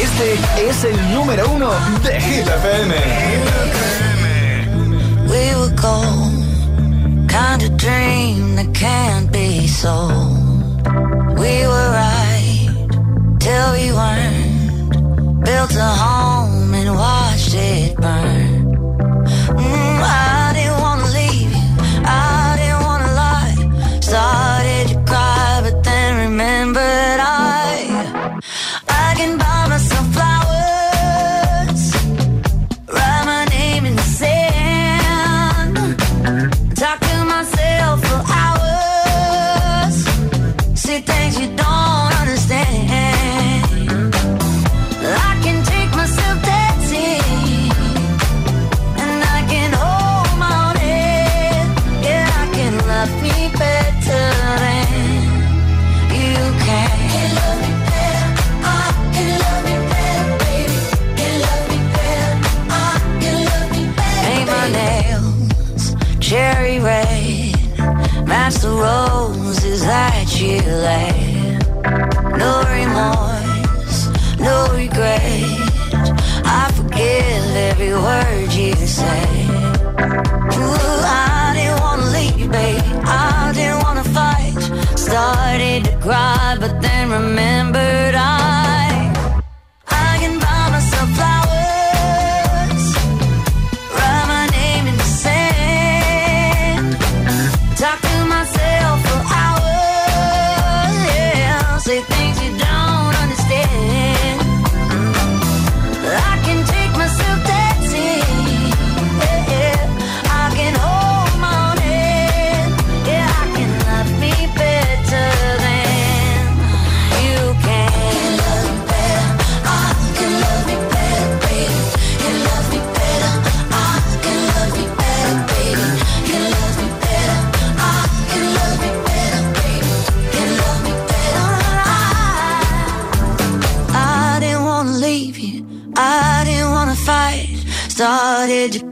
Este es el número uno de Hit FM. We were gold, kind of dream that can't be sold. We were right till we weren't. Built a home and watched it burn. Laid. No remorse, no regret. I forgive every word you say.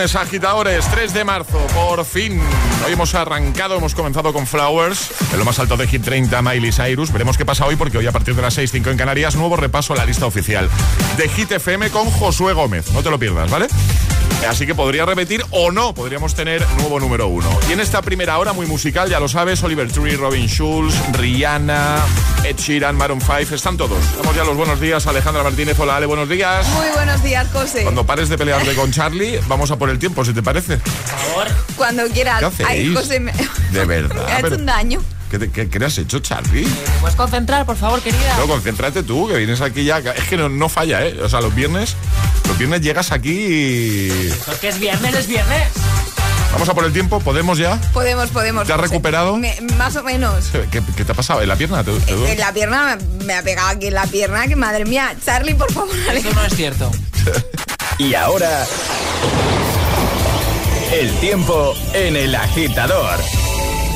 Viernes, agitadores, 3 de marzo, por fin. Hoy hemos arrancado, hemos comenzado con Flowers, en lo más alto de Hit 30, Miley Cyrus. Veremos qué pasa hoy, porque hoy a partir de las 6, 5 en Canarias, nuevo repaso a la lista oficial de Hit FM con Josué Gómez. No te lo pierdas, ¿vale? Así que podría repetir o no, podríamos tener nuevo número uno. Y en esta primera hora muy musical, ya lo sabes, Oliver Tree, Robin Schulz, Rihanna, Ed Sheeran, Maroon 5, están todos. Damos ya los buenos días, Alejandra Martínez, hola Ale, buenos días. Muy buenos días, José. Cuando pares de pelearte con Charlie, vamos a por el tiempo, si te parece. Cuando quieras. ¿Qué hacéis? Ay, José, me, De verdad. me ha hecho un daño. ¿Qué, te- qué- qué le has hecho, Charlie? ¿Puedes concentrar, por favor, querida? No, concéntrate tú, que vienes aquí ya. Es que no, no falla, ¿eh? O sea, los viernes, viernes llegas aquí y... Porque es viernes, es viernes. Vamos a por el tiempo, ¿podemos ya? Podemos, podemos. ¿Te has José. recuperado? Me- más o menos. ¿Qué, qué te ha pasado? ¿En la pierna? ¿Te, te duele? En la pierna me, ha pegado aquí en la pierna, que madre mía. Charlie, por favor, Eso no es cierto. Y ahora, el tiempo en el agitador.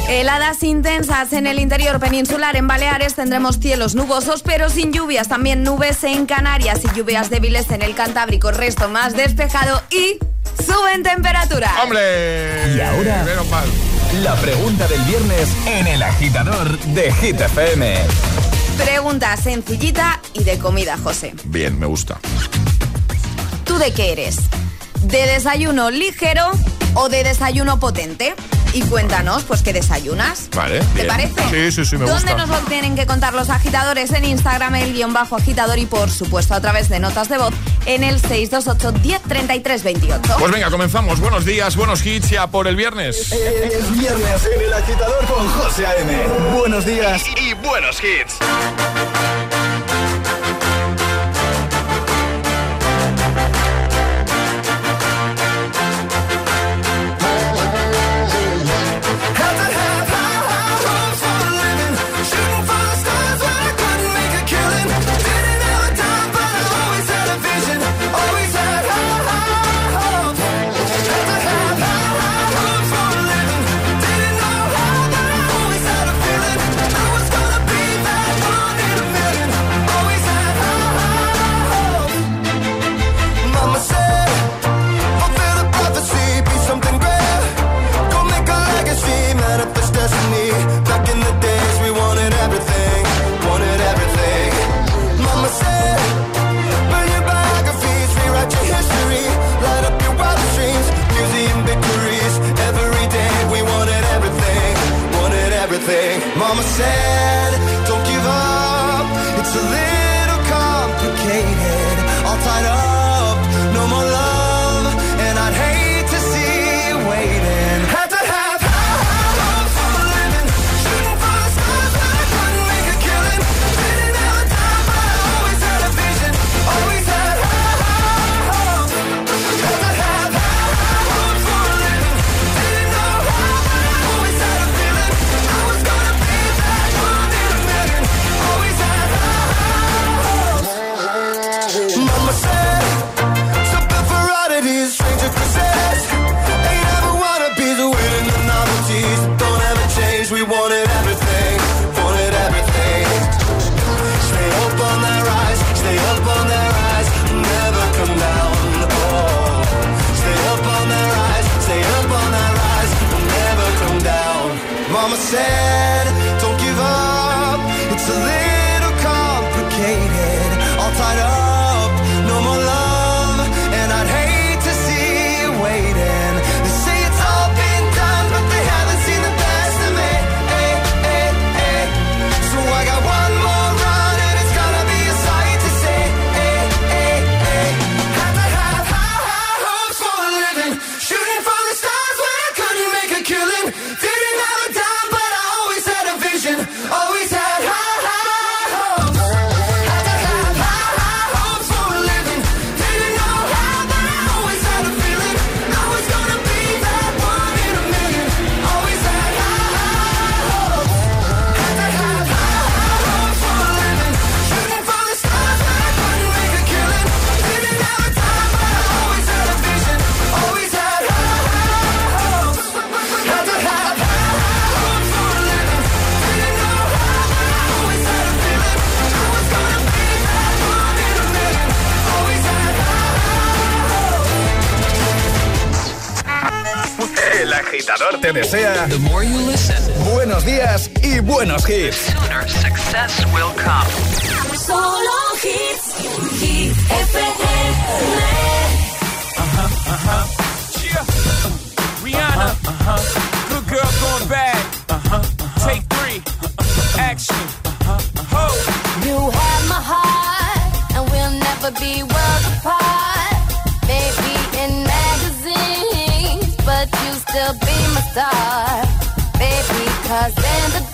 Heladas intensas en el interior peninsular, en Baleares tendremos cielos nubosos pero sin lluvias, también nubes en Canarias y lluvias débiles en el Cantábrico, resto más despejado y suben temperatura. ¡Hombre! Y ahora, la pregunta del viernes en el agitador de Hit FM. Pregunta sencillita y de comida, José. Bien, me gusta. ¿Tú de qué eres? de desayuno ligero o de desayuno potente. Y cuéntanos, pues, qué desayunas. Vale. ¿Te parece? Sí, sí, sí, ¿Dónde nos lo tienen que contar los agitadores? En Instagram, el guion bajo agitador y, por supuesto, a través de notas de voz en el 628-1033-28. Pues venga, comenzamos. Buenos días, buenos hits ya por el viernes. Es viernes en el agitador con José A.M. Buenos días y buenos hits. te desea The more you listen, buenos días y buenos hits. Sooner success will come. Solo hits. Rihanna. Uh-huh. Good girl. star. Baby, cause in the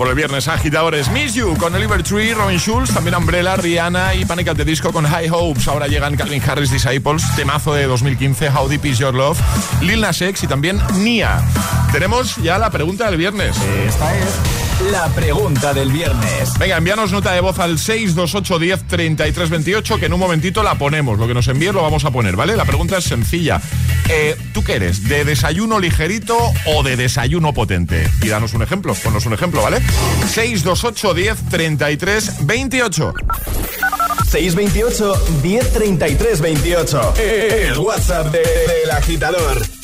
por el viernes agitadores. Miss You con Oliver Tree, Robin Schulz, también Umbrella, Rihanna y Panic at the Disco con High Hopes. Ahora llegan Calvin Harris Disciples, temazo de 2015, How Deep Is Your Love, Lil Nas X y también Nia. Tenemos ya la pregunta del viernes. Esta es la pregunta del viernes. Venga, envíanos nota de voz al 628 10 33 28 que en un momentito la ponemos. Lo que nos envíes lo vamos a poner, ¿vale? La pregunta es sencilla. Eh, ¿Tú qué eres? ¿De desayuno ligerito o de desayuno potente? Y danos un ejemplo, ponnos un ejemplo, ¿vale? 628 10 33 28. 628 1033 28. El WhatsApp del de, agitador.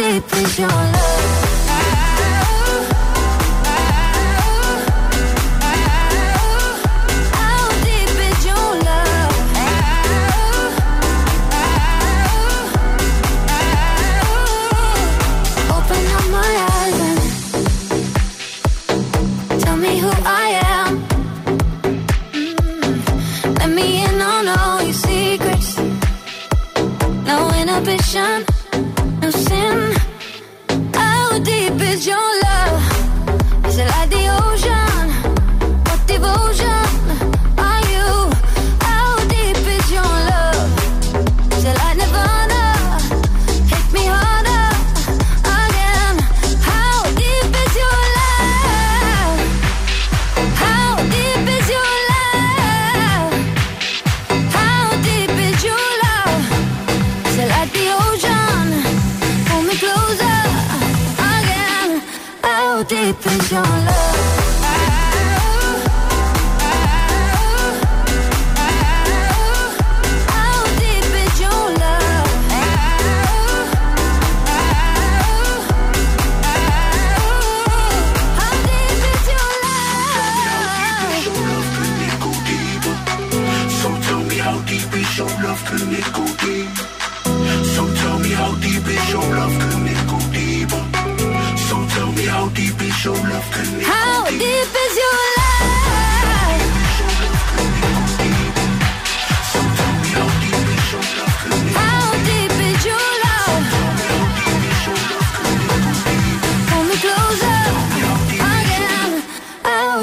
deep is your love?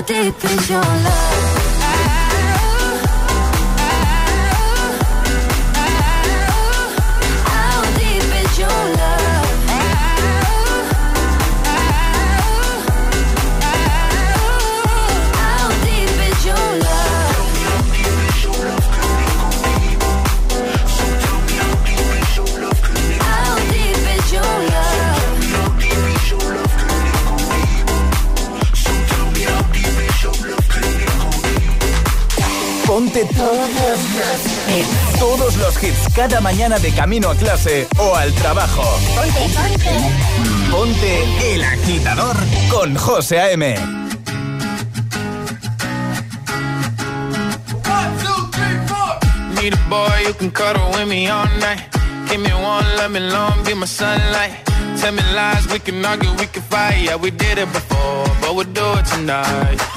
deep is your love? Cada mañana de camino a clase o al trabajo. Ponte, ponte. Ponte el agitador con José A.M. Need a boy you can cuddle with me all night. Give me one, let me long, be my sunlight. Tell me lies, we can argue, we can fight. Yeah, we did it before, but we'll do it tonight.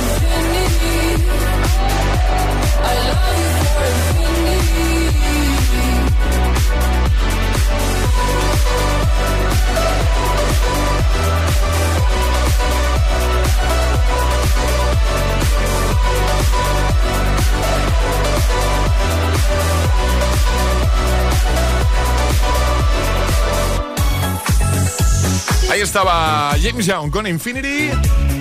Love you Ahí estaba James Young con Infinity.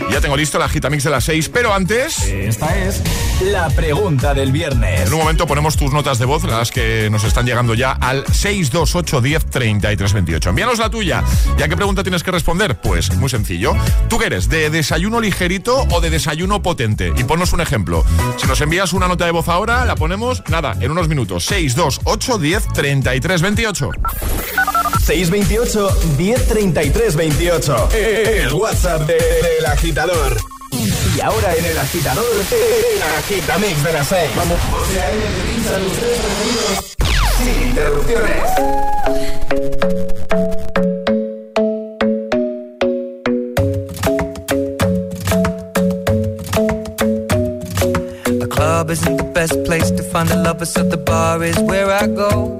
Ya tengo listo la Gitamix de las 6, pero antes... Esta es la pregunta del viernes. En un momento ponemos tus notas de voz, las que nos están llegando ya al 628 10 33 28. Envíanos la tuya. ¿Y a qué pregunta tienes que responder? Pues muy sencillo. ¿Tú qué eres? ¿De desayuno ligerito o de desayuno potente? Y ponnos un ejemplo. Si nos envías una nota de voz ahora, la ponemos, nada, en unos minutos. 628 10 33 28. 628 1033 28. El WhatsApp de- del agitador. Y ahora en el agitador, el agitamix de las 6. Vamos. Sin interrupciones. Club isn't the best place to find the lovers, so the bar is where I go.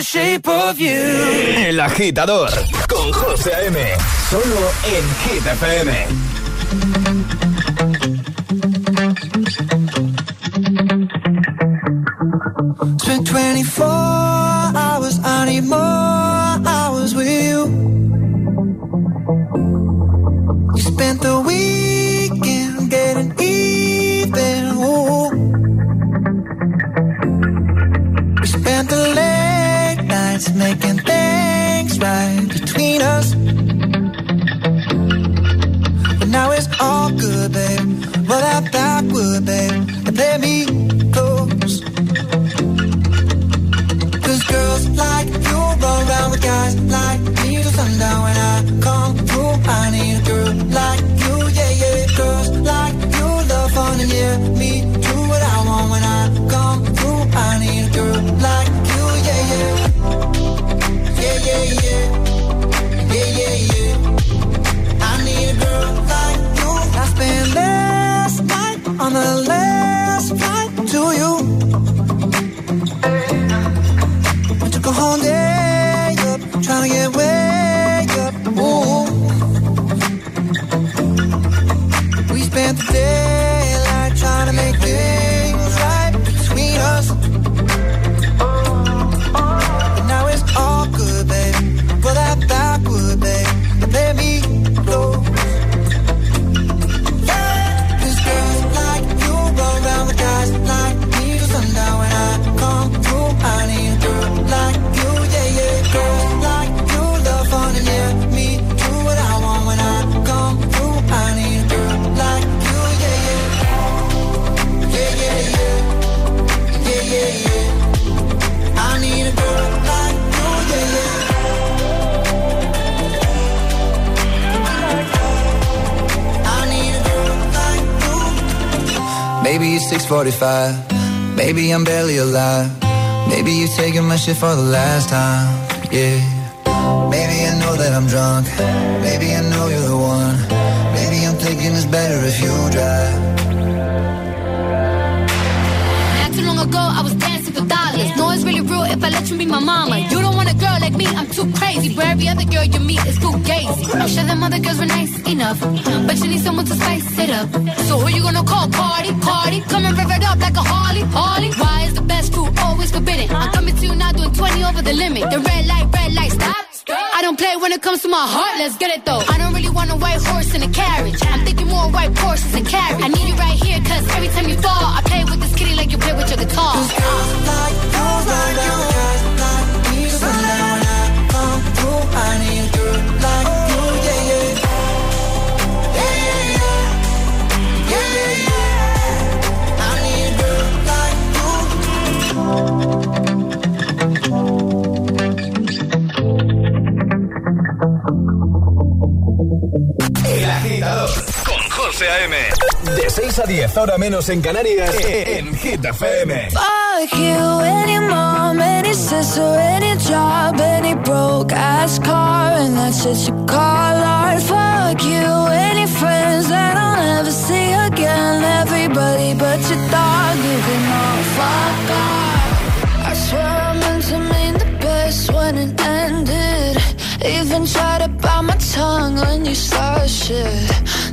the shape of you. El agitador con José A.M. Solo en Hit FM. Spent 24 hours, I need more hours with you. You spent the weekend 45 6 a 10, ahora menos en Canarias, en Hit FM. Fuck you, any mom, any sister, any job, any broke ass car, and that's what you call art. Fuck you, any friends that I'll never see again. Everybody but your dog, you can all fuck off. I swear I meant to mean the best when it ended. Even tried to bite my tongue when you started shit.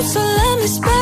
So let me spell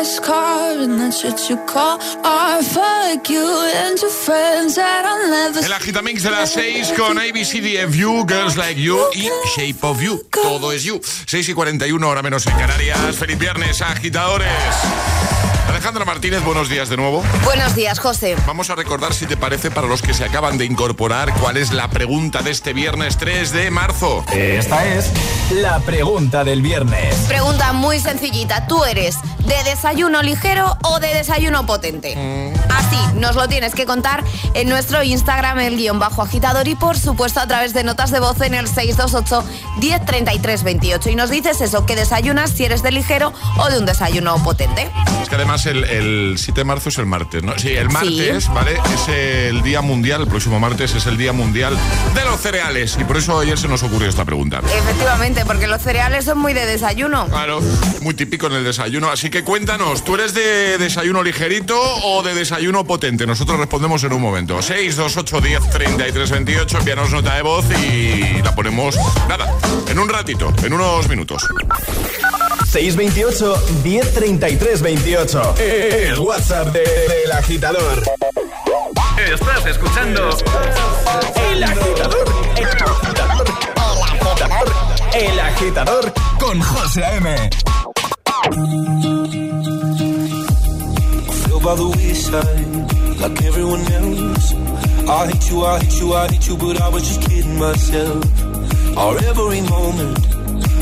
ass car and that's what you call art. Fuck you and your friends that I'll never. El Agitamix de las 6 con ABCDFU, Girls Like You y Shape of You. Todo es You. 6 y 41, hora menos en Canarias. Feliz viernes, agitadores. Alejandra Martínez, buenos días de nuevo. Buenos días, José. Vamos a recordar, si te parece, para los que se acaban de incorporar, cuál es la pregunta de este viernes 3 de marzo. Esta es la pregunta del viernes. Pregunta muy sencillita. ¿Tú eres de desayuno ligero o de desayuno potente? Así, nos lo tienes que contar en nuestro Instagram, el guion bajo agitador y por supuesto a través de notas de voz en el 628 1033 28. Y nos dices eso, que desayunas si eres de ligero o de un desayuno potente. Es que además el, el 7 de marzo es el martes, ¿no? Sí, el martes, ¿vale? Es el día mundial, el próximo martes es el día mundial de los cereales. Y por eso ayer se nos ocurrió esta pregunta. Efectivamente, porque los cereales son muy de desayuno. Claro, muy típico en el desayuno. Así que cuéntanos, ¿tú eres de desayuno ligerito o de desayuno potente? Nosotros respondemos en un momento. 628 10 33 28, envíanos nota de voz y la ponemos, nada, en un ratito, en unos minutos. 628 1033 28. El WhatsApp de- del agitador. Estás escuchando El agitador. El agitador. El agitador con José A.M. feel by the wayside like everyone else. I hate you, I hate you, I hate you, but I was just kidding myself. Our every moment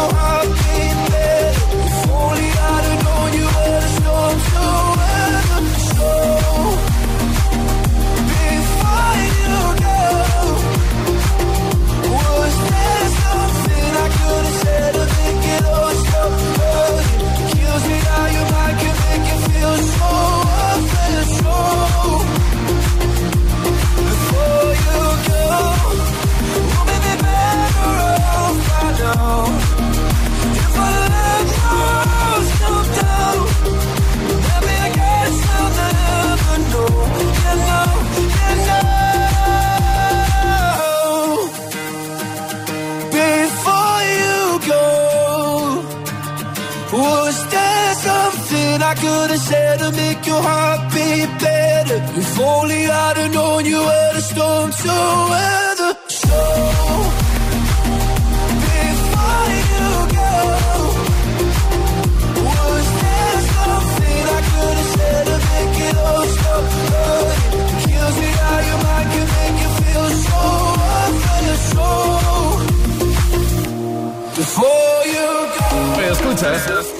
Your heart said to make your heart beat better? If only I'd have known you were the storm to weather. So, before you go, was there something I could have said to make it all stop? It kills me how your mind can make you feel so worthless. So, before you go. Escuchas El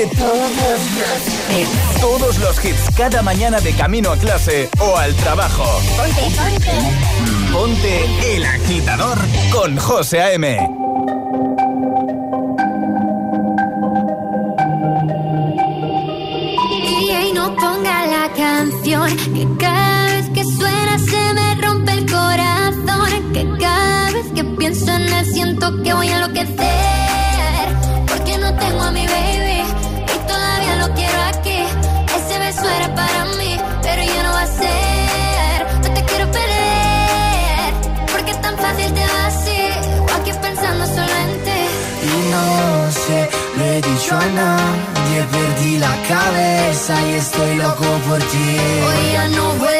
de todos, todos los hits cada mañana de camino a clase o al trabajo. Ponte, ponte. Ponte el agitador con José A.M. ponga la canción que cada vez que suena se me rompe el corazón que cada vez que pienso en él siento que voy a enloquecer dicho a nadie, perdí la cabeza y estoy loco por ti. Hoy ya no voy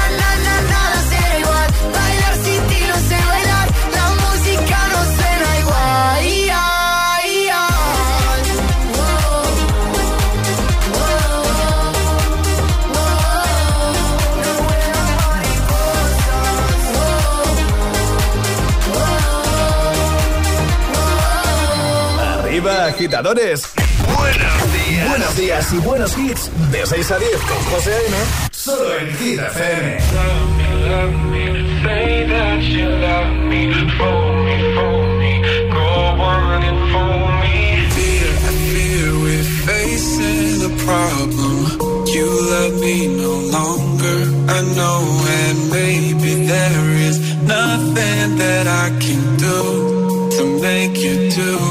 agitadores. Buenos días. Buenos días y buenos hits. De 6 a 10 con José A.M. Solo en Hit FM. Say that you love me, fool me, fool me, go on and fool me. Fear, I fear we're facing the problem. You love me no longer, I know, and maybe there is nothing that I can do to make you do.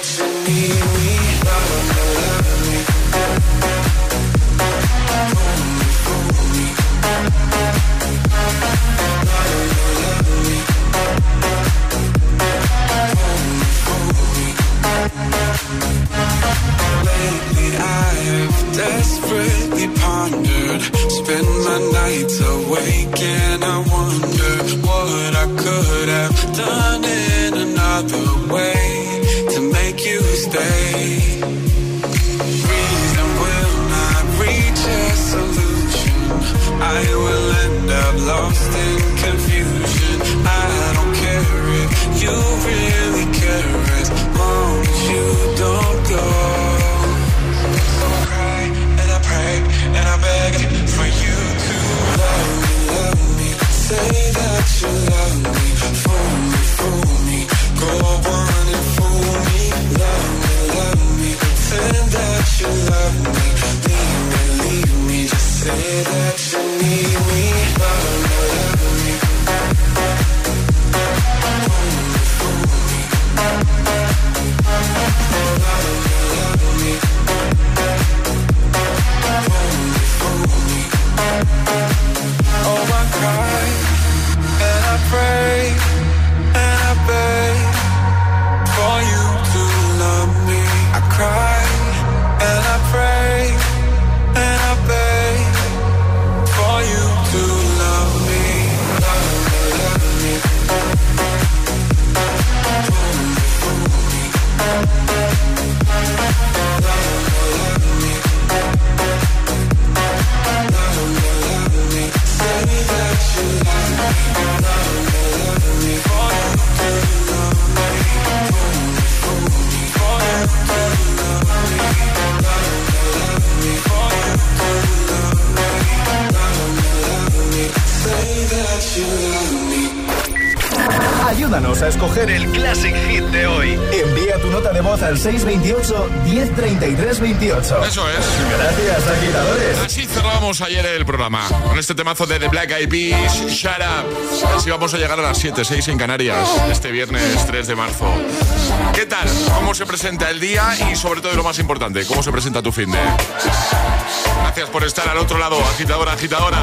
what you. Al 628 1033 28. Eso es. Gracias, agitadores. Así cerramos ayer el programa con este temazo de The Black Eyed Peas, Shut Up. Así vamos a llegar a las 7, 6 en Canarias, este viernes 3 de marzo. ¿Qué tal? ¿Cómo se presenta el día? Y sobre todo, y lo más importante, ¿cómo se presenta tu fin de? Gracias por estar al otro lado, agitadora, agitadora.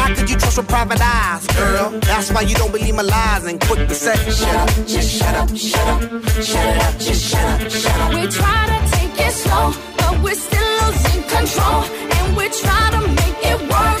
How could you trust with private eyes, girl? That's why you don't believe my lies and quick to say, shut up, just shut up, shut up, shut up, just shut up, shut up. We try to take it slow, but we're still losing control. And we try to make it work,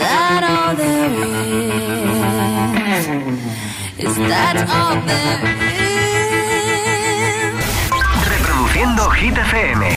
that is? That all there is? Reproduciendo Hit.